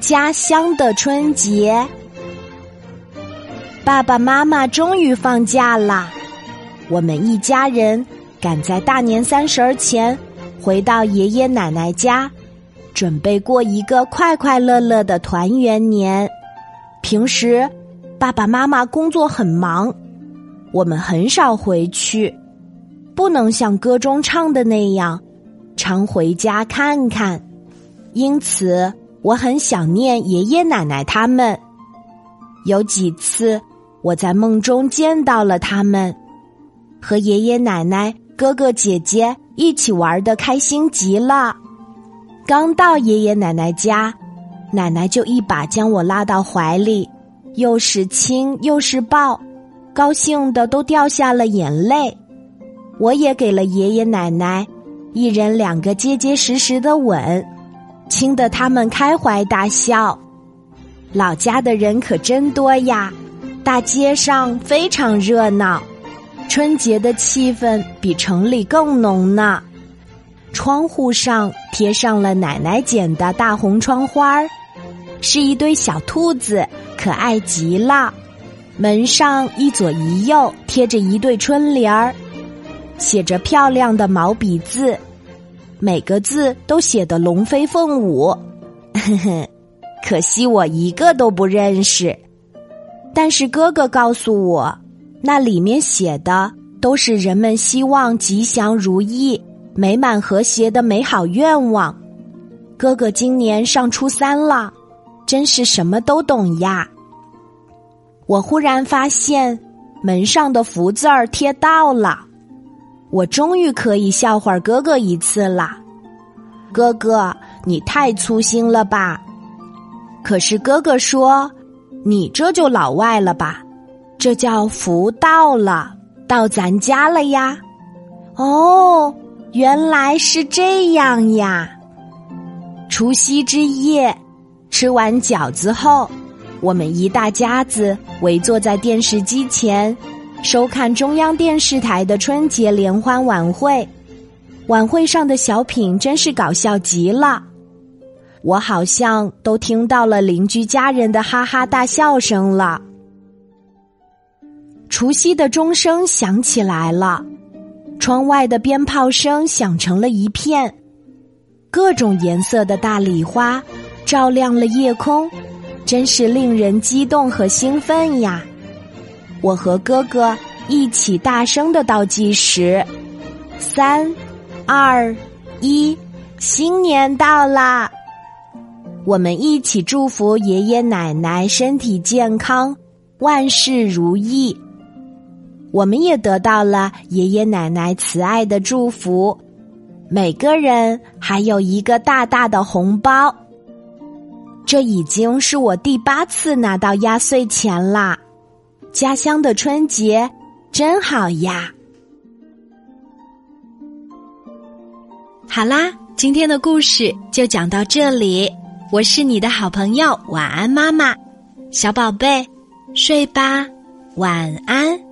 家乡的春节，爸爸妈妈终于放假啦！我们一家人赶在大年三十儿前回到爷爷奶奶家，准备过一个快快乐乐的团圆年。平时爸爸妈妈工作很忙，我们很少回去，不能像歌中唱的那样常回家看看，因此。我很想念爷爷奶奶他们，有几次我在梦中见到了他们，和爷爷奶奶、哥哥姐姐一起玩的开心极了。刚到爷爷奶奶家，奶奶就一把将我拉到怀里，又是亲又是抱，高兴的都掉下了眼泪。我也给了爷爷奶奶一人两个结结实实的吻。亲得他们开怀大笑，老家的人可真多呀！大街上非常热闹，春节的气氛比城里更浓呢。窗户上贴上了奶奶剪的大红窗花儿，是一堆小兔子，可爱极了。门上一左一右贴着一对春联儿，写着漂亮的毛笔字。每个字都写得龙飞凤舞，呵呵，可惜我一个都不认识。但是哥哥告诉我，那里面写的都是人们希望吉祥如意、美满和谐的美好愿望。哥哥今年上初三了，真是什么都懂呀。我忽然发现门上的福字儿贴到了。我终于可以笑话哥哥一次啦！哥哥，你太粗心了吧？可是哥哥说：“你这就老外了吧？这叫福到了，到咱家了呀！”哦，原来是这样呀！除夕之夜，吃完饺子后，我们一大家子围坐在电视机前。收看中央电视台的春节联欢晚会，晚会上的小品真是搞笑极了。我好像都听到了邻居家人的哈哈大笑声了。除夕的钟声响起来了，窗外的鞭炮声响成了一片，各种颜色的大礼花照亮了夜空，真是令人激动和兴奋呀。我和哥哥一起大声的倒计时，三、二、一，新年到啦！我们一起祝福爷爷奶奶身体健康，万事如意。我们也得到了爷爷奶奶慈爱的祝福，每个人还有一个大大的红包。这已经是我第八次拿到压岁钱啦！家乡的春节真好呀！好啦，今天的故事就讲到这里。我是你的好朋友晚安妈妈，小宝贝，睡吧，晚安。